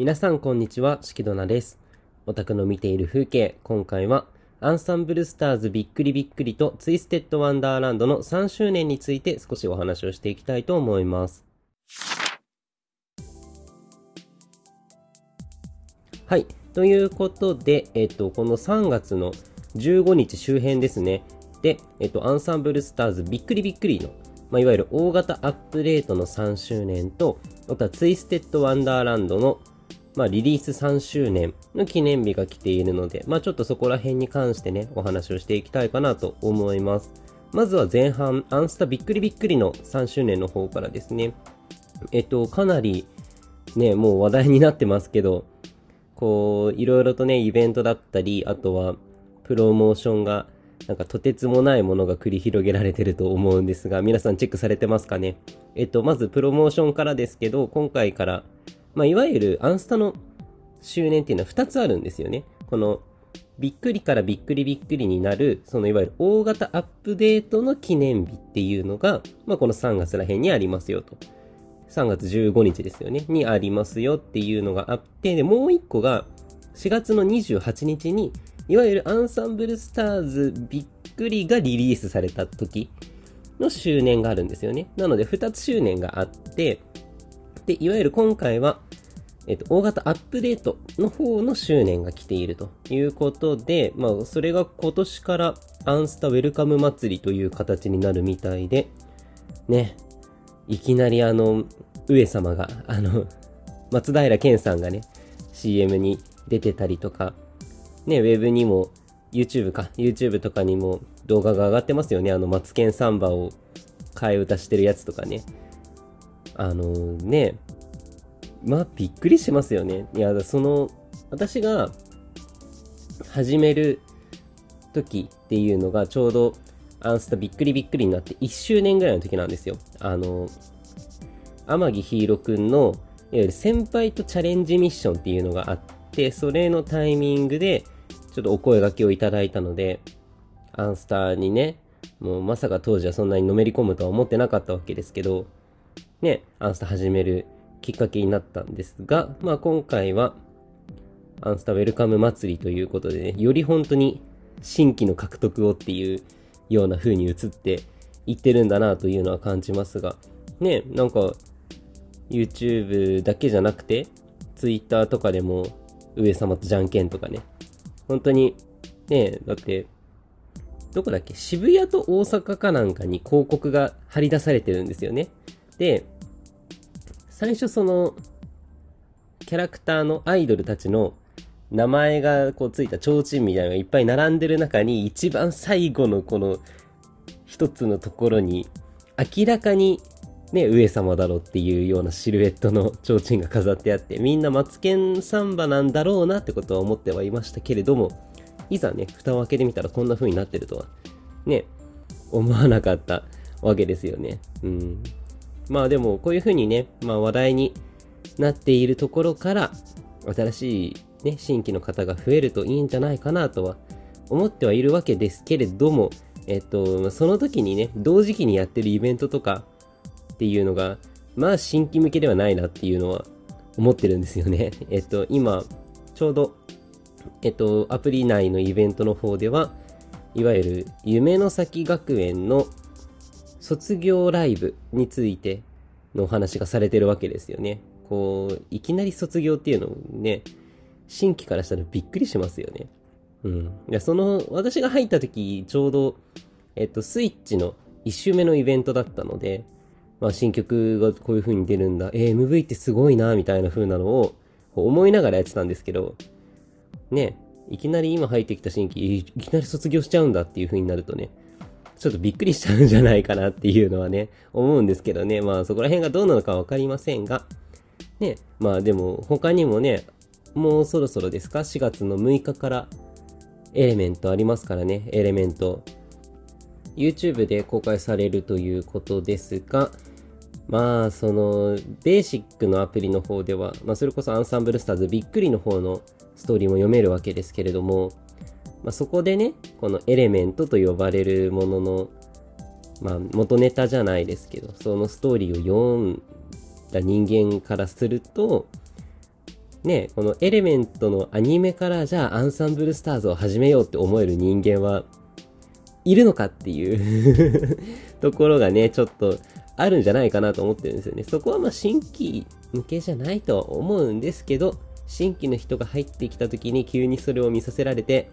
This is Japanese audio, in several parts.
皆さんこんにちは、しきどなです。オタクの見ている風景、今回は、アンサンブルスターズびっくりびっくりとツイステッドワンダーランドの3周年について少しお話をしていきたいと思います。はい。ということで、えっと、この3月の15日周辺ですね。で、えっと、アンサンブルスターズびっくりびっくりの、まあ、いわゆる大型アップデートの3周年と、あとはツイステッドワンダーランドの、まあ、リリース3周年の記念日が来ているので、まあ、ちょっとそこら辺に関してね、お話をしていきたいかなと思います。まずは前半、アンスタびっくりびっくりの3周年の方からですね。えっと、かなり、ね、もう話題になってますけど、こう、いろいろとね、イベントだったり、あとは、プロモーションが、なんかとてつもないものが繰り広げられてると思うんですが、皆さんチェックされてますかね？えっと、まずプロモーションからですけど、今回から、まあ、いわゆるアンスタの周年っていうのは2つあるんですよね。この、びっくりからびっくりびっくりになる、そのいわゆる大型アップデートの記念日っていうのが、まあ、この3月ら辺にありますよと。3月15日ですよね。にありますよっていうのがあって、で、もう1個が、4月の28日に、いわゆるアンサンブルスターズびっくりがリリースされた時の周年があるんですよね。なので、2つ周年があって、で、いわゆる今回は、えっと、大型アップデートの方の周年が来ているということで、まあ、それが今年からアンスタウェルカム祭りという形になるみたいで、ね、いきなりあの、上様が、あの、松平健さんがね、CM に出てたりとか、ね、ウェブにも、YouTube か、YouTube とかにも動画が上がってますよね。あの、マツケンサンバを替え歌してるやつとかね。あのね、まあ、びっくりしますよね。いや、その、私が始める時っていうのがちょうどアンスタびっくりびっくりになって1周年ぐらいの時なんですよ。あの、天城ヒーロくんの、いわゆる先輩とチャレンジミッションっていうのがあって、それのタイミングで、ちょっとお声掛けをいただいたので、アンスターにね、もうまさか当時はそんなにのめり込むとは思ってなかったわけですけど、ね、アンスタ始めるきっかけになったんですが、まあ今回は、アンスタウェルカム祭りということでね、より本当に新規の獲得をっていうような風に映っていってるんだなというのは感じますが、ね、なんか YouTube だけじゃなくて、Twitter とかでも上様とじゃんけんとかね、本当に、ね、だって、どこだっけ渋谷と大阪かなんかに広告が貼り出されてるんですよね。で、最初その、キャラクターのアイドルたちの名前がこうついた提灯みたいなのがいっぱい並んでる中に、一番最後のこの一つのところに、明らかにね、上様だろっていうようなシルエットの提灯が飾ってあって、みんなマツケンサンバなんだろうなってことは思ってはいましたけれども、いざね、蓋を開けてみたらこんな風になってるとは、ね、思わなかったわけですよね。うん。まあでも、こういう風にね、まあ話題になっているところから、新しいね、新規の方が増えるといいんじゃないかなとは思ってはいるわけですけれども、えっと、その時にね、同時期にやってるイベントとかっていうのが、まあ新規向けではないなっていうのは思ってるんですよね。えっと、今、ちょうど、えっと、アプリ内のイベントの方では、いわゆる夢の先学園の卒業ライブについてのお話がされてるわけですよね。こう、いきなり卒業っていうのをね、新規からしたらびっくりしますよね。うん。いや、その、私が入った時、ちょうど、えっと、スイッチの1周目のイベントだったので、まあ、新曲がこういう風に出るんだ、えー、MV ってすごいな、みたいな風なのを、思いながらやってたんですけど、ね、いきなり今入ってきた新規、いきなり卒業しちゃうんだっていう風になるとね、ちょっとびっくりしちゃうんじゃないかなっていうのはね、思うんですけどね。まあそこら辺がどうなのかわかりませんが、ね、まあでも他にもね、もうそろそろですか ?4 月の6日からエレメントありますからね、エレメント。YouTube で公開されるということですが、まあ、その、ベーシックのアプリの方では、まあ、それこそアンサンブルスターズびっくりの方のストーリーも読めるわけですけれども、まあ、そこでね、このエレメントと呼ばれるものの、まあ、元ネタじゃないですけど、そのストーリーを読んだ人間からすると、ね、このエレメントのアニメからじゃあアンサンブルスターズを始めようって思える人間はいるのかっていう ところがね、ちょっとあるんじゃないかなと思ってるんですよね。そこはまあ新規向けじゃないとは思うんですけど、新規の人が入ってきた時に急にそれを見させられて、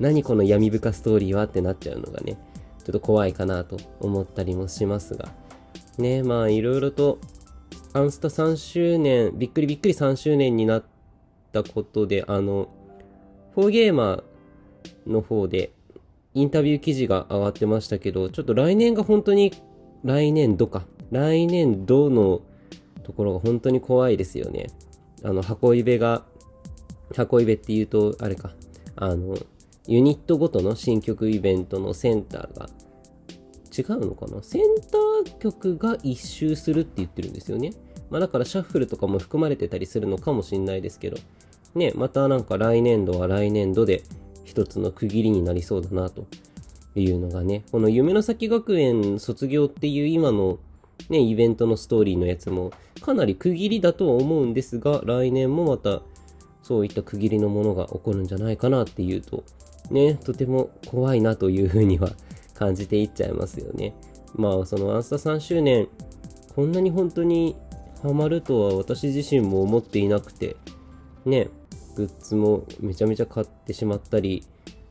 何この闇深ストーリーはってなっちゃうのがね、ちょっと怖いかなと思ったりもしますが。ね、まあいろいろと、アンスタ3周年、びっくりびっくり3周年になったことで、あの、フォーゲーマーの方でインタビュー記事が上がってましたけど、ちょっと来年が本当に、来年度か。来年度のところが本当に怖いですよね。あの、箱イベが、箱イベって言うと、あれか、あの、ユニットごとの新曲イベントのセンターが、違うのかな？センター曲が一周するって言ってるんですよね。まあだからシャッフルとかも含まれてたりするのかもしんないですけど、ね、またなんか来年度は来年度で一つの区切りになりそうだなというのがね、この夢の先学園卒業っていう今のね、イベントのストーリーのやつもかなり区切りだとは思うんですが、来年もまたそういった区切りのものが起こるんじゃないかなっていうと、ね、とても怖いなというふうには感じていっちゃいますよね。まあ、そのアンスタ3周年、こんなに本当にハマるとは私自身も思っていなくて、ね、グッズもめちゃめちゃ買ってしまったり、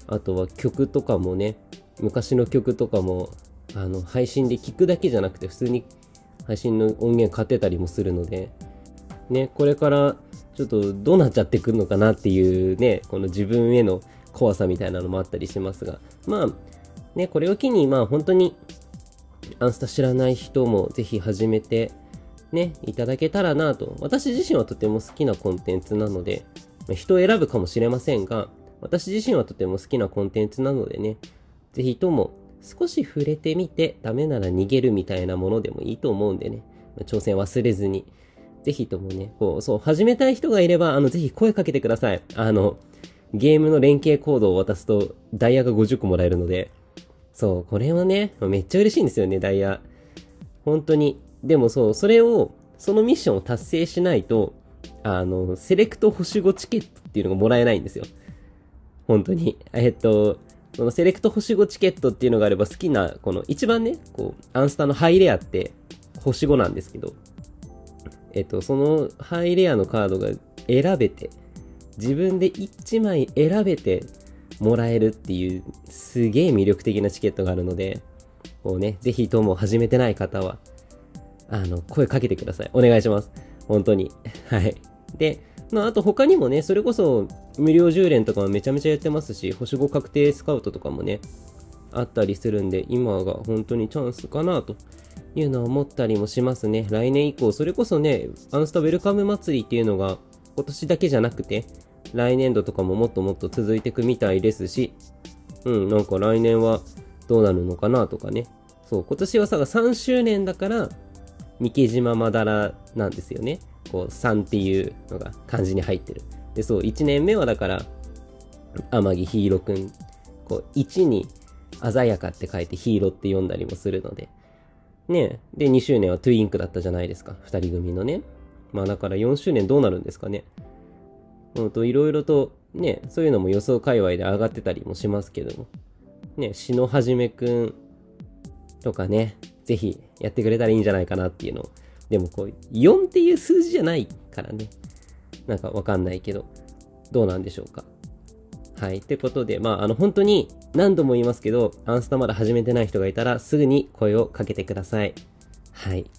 あとは曲とかもね、昔の曲とかも、あの、配信で聴くだけじゃなくて、普通に配信の音源買ってたりもするので、ね、これからちょっとどうなっちゃってくるのかなっていうね、この自分への怖さみたいなのもあったりしますが、まあ、ね、これを機に、まあ本当に、アンスタ知らない人もぜひ始めて、ね、いただけたらなと。私自身はとても好きなコンテンツなので、人を選ぶかもしれませんが、私自身はとても好きなコンテンツなのでね、ぜひとも少し触れてみてダメなら逃げるみたいなものでもいいと思うんでね、挑戦忘れずに、ぜひともね、こう、そう、始めたい人がいれば、あの、ぜひ声かけてください。あの、ゲームの連携コードを渡すと、ダイヤが50個もらえるので、そう、これはね、めっちゃ嬉しいんですよね、ダイヤ。本当に。でもそう、それを、そのミッションを達成しないと、あの、セレクト星5チケットっていうのがもらえないんですよ。本当に。えっと、そのセレクト星5チケットっていうのがあれば好きな、この一番ね、こう、アンスタのハイレアって星5なんですけど、えっと、そのハイレアのカードが選べて、自分で1枚選べてもらえるっていうすげえ魅力的なチケットがあるので、こうね、ぜひとも始めてない方は、あの、声かけてください。お願いします。本当に。はい。で、まあ、あと他にもね、それこそ無料10連とかもめちゃめちゃやってますし、星5確定スカウトとかもね、あったりするんで、今が本当にチャンスかなというのは思ったりもしますね。来年以降、それこそね、アンスタウェルカム祭りっていうのが今年だけじゃなくて、来年度とかももっともっと続いていくみたいですし、うん、なんか来年はどうなるのかなとかね。そう、今年はさ、3周年だから、三毛島まだらなんですよね。こう、3っていうのが漢字に入ってる。で、そう、1年目はだから、天城ヒーロくん、こう、1に鮮やかって書いてヒーロって読んだりもするので。ねで、2周年はトゥインクだったじゃないですか。2人組のね。まあだから4周年どうなるんですかね。うんと、いろいろとね、そういうのも予想界隈で上がってたりもしますけども。ね、篠はじめくんとかね、ぜひやってくれたらいいんじゃないかなっていうのを。でもこう、4っていう数字じゃないからね。なんかわかんないけど、どうなんでしょうか。はい。ってことで、まあ、あの、本当に何度も言いますけど、アンスタまだ始めてない人がいたら、すぐに声をかけてください。はい。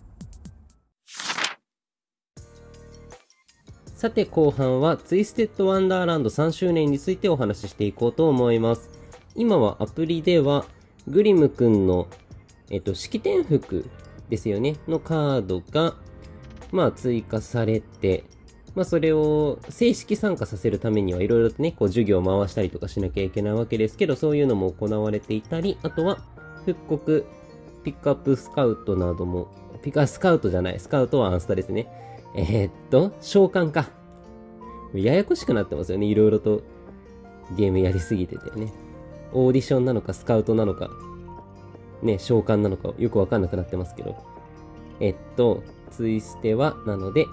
さて、後半は、ツイステッドワンダーランド3周年についてお話ししていこうと思います。今はアプリでは、グリムくんのえっと、式典服ですよね、のカードが、まあ、追加されて、まあ、それを正式参加させるためにはいろいろとね、こう、授業を回したりとかしなきゃいけないわけですけど、そういうのも行われていたり、あとは、復刻、ピックアップスカウトなども、ピックアップスカウトじゃない、スカウトはアンスタですね。えー、っと、召喚か。ややこしくなってますよね、いろいろとゲームやりすぎててね。オーディションなのか、スカウトなのか、ね、召喚なのかよくわかんなくなってますけど。えっと、ツイステは、なので、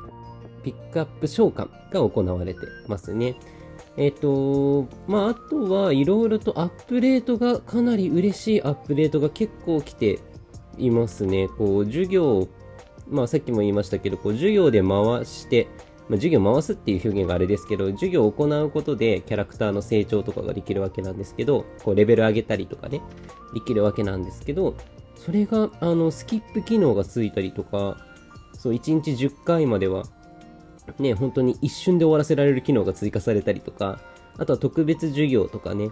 ピックアップ召喚が行われてますね。えっ、と、まあ、あとはいろいろとアップデートが、かなり嬉しいアップデートが結構来ていますね。こう、授業、まあ、さっきも言いましたけど、こう、授業で回して、まあ、授業回すっていう表現があれですけど、授業を行うことでキャラクターの成長とかができるわけなんですけど、こう、レベル上げたりとかね、できるわけなんですけど、それが、あの、スキップ機能がついたりとか、そう、1日10回まではね、本当に一瞬で終わらせられる機能が追加されたりとか、あとは特別授業とかね、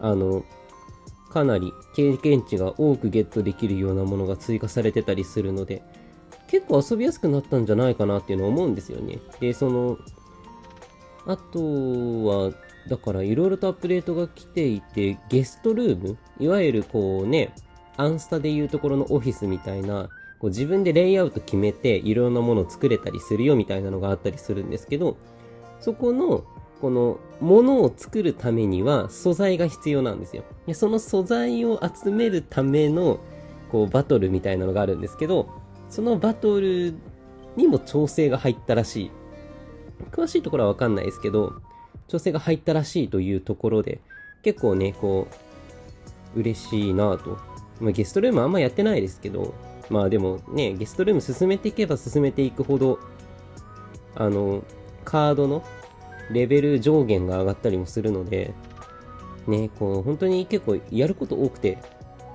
あの、かなり経験値が多くゲットできるようなものが追加されてたりするので、結構遊びやすくなったんじゃないかなっていうのは思うんですよね。で、その、あとは、だからいろいろとアップデートが来ていて、ゲストルームいわゆるこうね、アンスタでいうところのオフィスみたいな、こう自分でレイアウト決めていろんなものを作れたりするよみたいなのがあったりするんですけど、そこの、このものを作るためには素材が必要なんですよ。でその素材を集めるためのこうバトルみたいなのがあるんですけど、そのバトルにも調整が入ったらしい。詳しいところはわかんないですけど、調整が入ったらしいというところで、結構ね、こう、嬉しいなぁと。まあ、ゲストルームあんまやってないですけど、まあでもね、ゲストルーム進めていけば進めていくほど、あの、カードのレベル上限が上がったりもするので、ね、こう、本当に結構やること多くて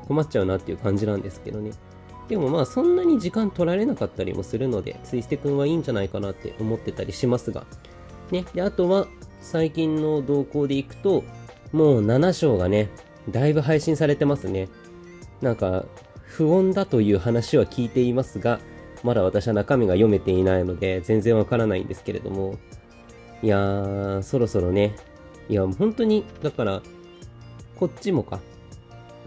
困っちゃうなっていう感じなんですけどね。でもまあそんなに時間取られなかったりもするので、ツイステくんはいいんじゃないかなって思ってたりしますが。ね、で、あとは最近の動向でいくと、もう7章がね、だいぶ配信されてますね。なんか、不穏だという話は聞いていますが、まだ私は中身が読めていないので、全然わからないんですけれども、いやー、そろそろね、いや、本当に、だから、こっちもか。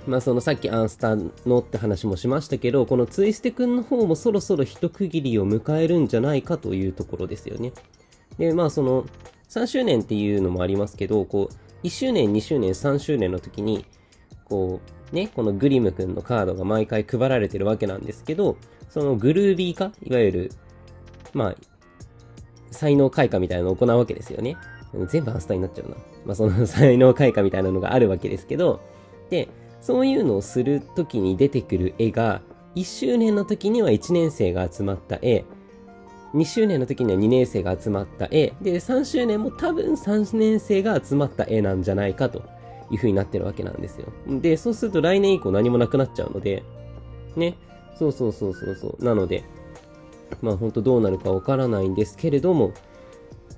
まあ、そのさっきアンスタのって話もしましたけど、このツイステくんの方もそろそろ一区切りを迎えるんじゃないかというところですよね。で、まあ、その、3周年っていうのもありますけど、こう、1周年、2周年、3周年の時に、こう、ね、このグリム君のカードが毎回配られてるわけなんですけど、そのグルービー化いわゆる、まあ、才能開花みたいなのを行うわけですよね。全部アンスタになっちゃうな。まあ、その 才能開花みたいなのがあるわけですけど、で、そういうのをするときに出てくる絵が、1周年の時には1年生が集まった絵、2周年の時には2年生が集まった絵、で、3周年も多分3年生が集まった絵なんじゃないかという風になってるわけなんですよ。で、そうすると来年以降何もなくなっちゃうので、ね。そうそうそうそうそう。なので、まあ本当どうなるかわからないんですけれども、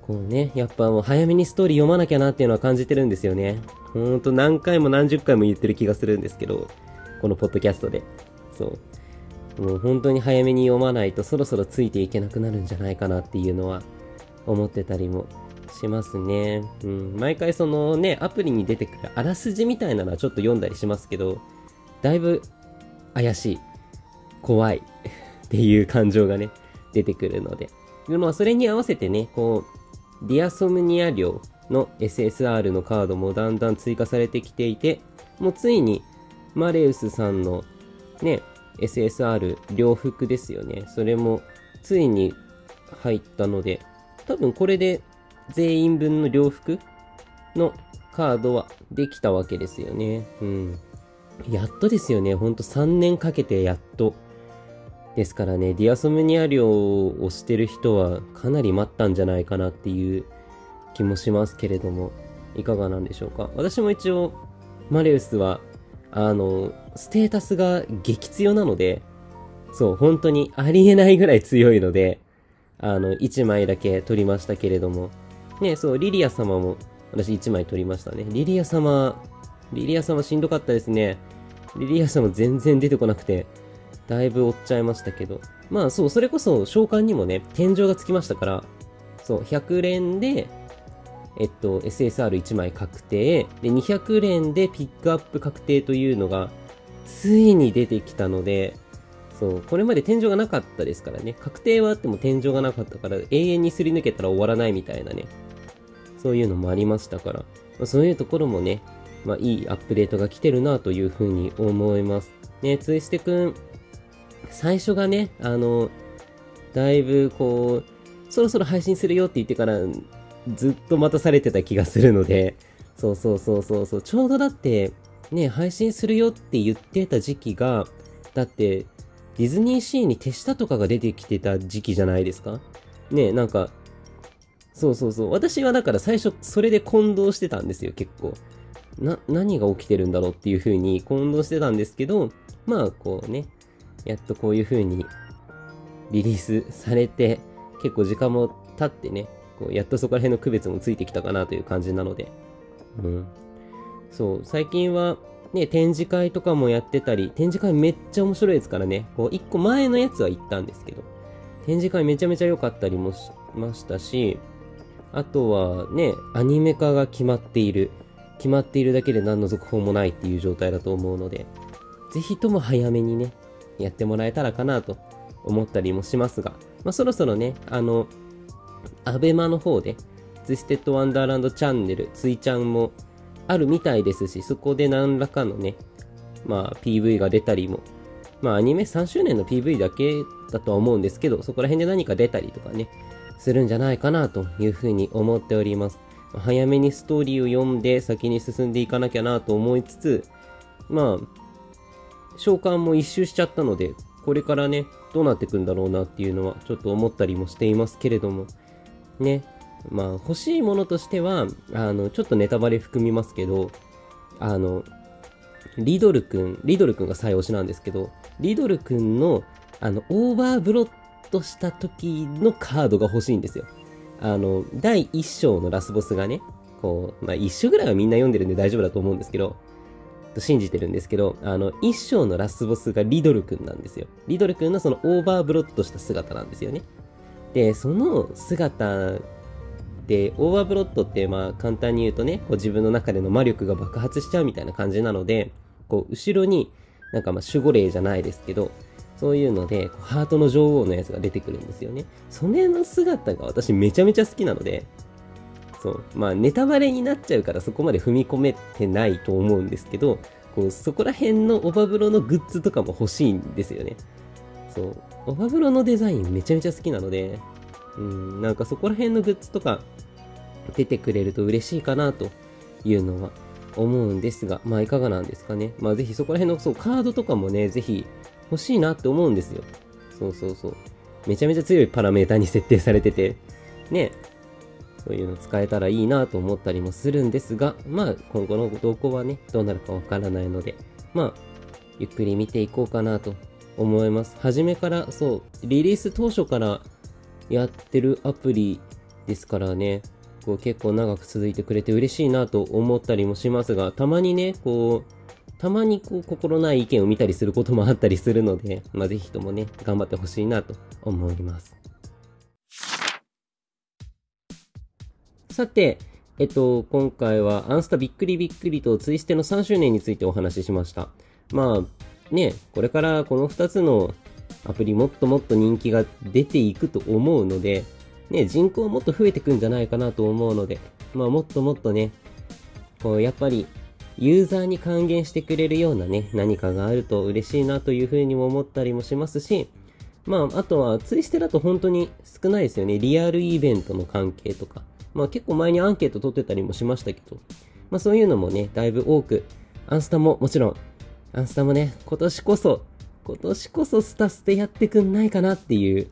こうね、やっぱもう早めにストーリー読まなきゃなっていうのは感じてるんですよね。ほんと何回も何十回も言ってる気がするんですけど、このポッドキャストで。そう。もう本当に早めに読まないとそろそろついていけなくなるんじゃないかなっていうのは思ってたりもしますね。うん。毎回そのね、アプリに出てくるあらすじみたいなのはちょっと読んだりしますけど、だいぶ怪しい、怖いっていう感情がね、出てくるので。まあ、それに合わせてね、こう、ディアソムニア寮の SSR のカードもだんだん追加されてきていて、もうついに、マレウスさんのね、SSR 両服ですよね。それもついに入ったので、多分これで全員分の両服のカードはできたわけですよね。うん。やっとですよね。ほんと3年かけてやっと。ですからね、ディアソムニア寮をしてる人はかなり待ったんじゃないかなっていう気もしますけれども、いかがなんでしょうか。私も一応、マレウスは、あの、ステータスが激強なので、そう、本当にありえないぐらい強いので、あの、1枚だけ取りましたけれども、ね、そう、リリア様も、私1枚取りましたね。リリア様、リリア様しんどかったですね。リリア様全然出てこなくて、だいぶ追っちゃいましたけど。まあそう、それこそ召喚にもね、天井がつきましたから、そう、100連で、えっと、SSR1 枚確定、で、200連でピックアップ確定というのが、ついに出てきたので、そう、これまで天井がなかったですからね。確定はあっても天井がなかったから、永遠にすり抜けたら終わらないみたいなね。そういうのもありましたから、まあ、そういうところもね、まあ、いいアップデートが来てるなというふうに思います。ね、ツイステくん、最初がね、あの、だいぶこう、そろそろ配信するよって言ってから、ずっと待たされてた気がするので、そうそうそうそうそう、ちょうどだって、ね、配信するよって言ってた時期が、だって、ディズニーシーに手下とかが出てきてた時期じゃないですか？ね、なんか、そうそうそう。私はだから最初それで混同してたんですよ、結構。な、何が起きてるんだろうっていう風に混同してたんですけど、まあこうね、やっとこういう風にリリースされて、結構時間も経ってね、こうやっとそこら辺の区別もついてきたかなという感じなので。うん。そう、最近はね、展示会とかもやってたり、展示会めっちゃ面白いですからね、こう一個前のやつは行ったんですけど、展示会めちゃめちゃ良かったりもしましたし、あとはね、アニメ化が決まっている。決まっているだけで何の続報もないっていう状態だと思うので、ぜひとも早めにね、やってもらえたらかなと思ったりもしますが、まあ、そろそろね、あの、アベマの方で、ツイステッドワンダーランドチャンネル、ツイちゃんもあるみたいですし、そこで何らかのね、まあ PV が出たりも、まあアニメ3周年の PV だけだとは思うんですけど、そこら辺で何か出たりとかね、するんじゃないかなというふうに思っております。早めにストーリーを読んで先に進んでいかなきゃなと思いつつ、まあ、召喚も一周しちゃったので、これからね、どうなってくんだろうなっていうのはちょっと思ったりもしていますけれども、ね、まあ欲しいものとしては、あの、ちょっとネタバレ含みますけど、あの、リドルくん、リドルくんが最推しなんですけど、リドルくんの、あの、オーバーブロッとした時のカードが欲しいんですよ。あの、第1章のラスボスがね、こう、まあ1章ぐらいはみんな読んでるんで大丈夫だと思うんですけど、と信じてるんですけど、あの、1章のラスボスがリドル君なんですよ。リドル君のそのオーバーブロットした姿なんですよね。で、その姿で、オーバーブロットってまあ簡単に言うとね、こう自分の中での魔力が爆発しちゃうみたいな感じなので、こう後ろになんかまあ守護霊じゃないですけど、そういうので、ハートの女王のやつが出てくるんですよね。それの姿が私めちゃめちゃ好きなので、そう。まあ、ネタバレになっちゃうからそこまで踏み込めてないと思うんですけど、こう、そこら辺のオバブロのグッズとかも欲しいんですよね。そう。オバブロのデザインめちゃめちゃ好きなので、うん、なんかそこら辺のグッズとか出てくれると嬉しいかなというのは思うんですが、まあいかがなんですかね。まあぜひそこら辺のそうカードとかもね、ぜひ欲しいなって思うんですよ。そうそうそう。めちゃめちゃ強いパラメータに設定されてて、ね、そういうの使えたらいいなと思ったりもするんですが、まあ今後の動向はね、どうなるかわからないので、まあ、ゆっくり見ていこうかなと思います。初めから、そう、リリース当初からやってるアプリですからね、こう結構長く続いてくれて嬉しいなと思ったりもしますが、たまにね、こう、たまにこう心ない意見を見たりすることもあったりするので、まあ、ぜひともね、頑張ってほしいなと思います。さて、えっと、今回はアンスタびっくりびっくりとツイステの3周年についてお話ししました。まあ、ね、これからこの2つのアプリもっともっと人気が出ていくと思うので、ね、人口もっと増えてくんじゃないかなと思うので、まあもっともっとね、こう、やっぱりユーザーに還元してくれるようなね、何かがあると嬉しいなというふうにも思ったりもしますし、まあ、あとは、ツイステだと本当に少ないですよね。リアルイベントの関係とか。まあ結構前にアンケート取ってたりもしましたけど、まあそういうのもね、だいぶ多く、アンスタももちろん、アンスタもね、今年こそ、今年こそスタステやってくんないかなっていう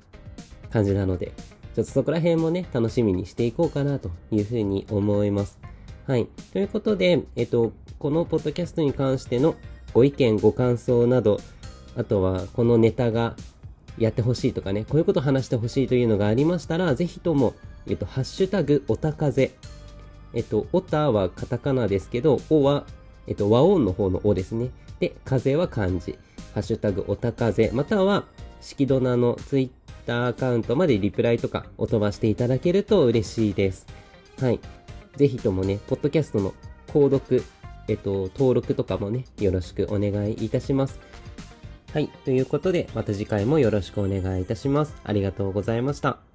感じなので、ちょっとそこら辺もね、楽しみにしていこうかなというふうに思います。はい。ということで、えっと、このポッドキャストに関してのご意見、ご感想など、あとはこのネタがやってほしいとかね、こういうこと話してほしいというのがありましたら、ぜひとも、えっと、ハッシュタグ、おたかぜ。えっと、おたはカタカナですけど、おは、えっと、和音の方のおですね。で、風は漢字。ハッシュタグ、おたかぜ。または、式ドナのツイッターアカウントまでリプライとかお飛ばしていただけると嬉しいです。はい。ぜひともね、ポッドキャストの購読、えっと、登録とかもね、よろしくお願いいたします。はい。ということで、また次回もよろしくお願いいたします。ありがとうございました。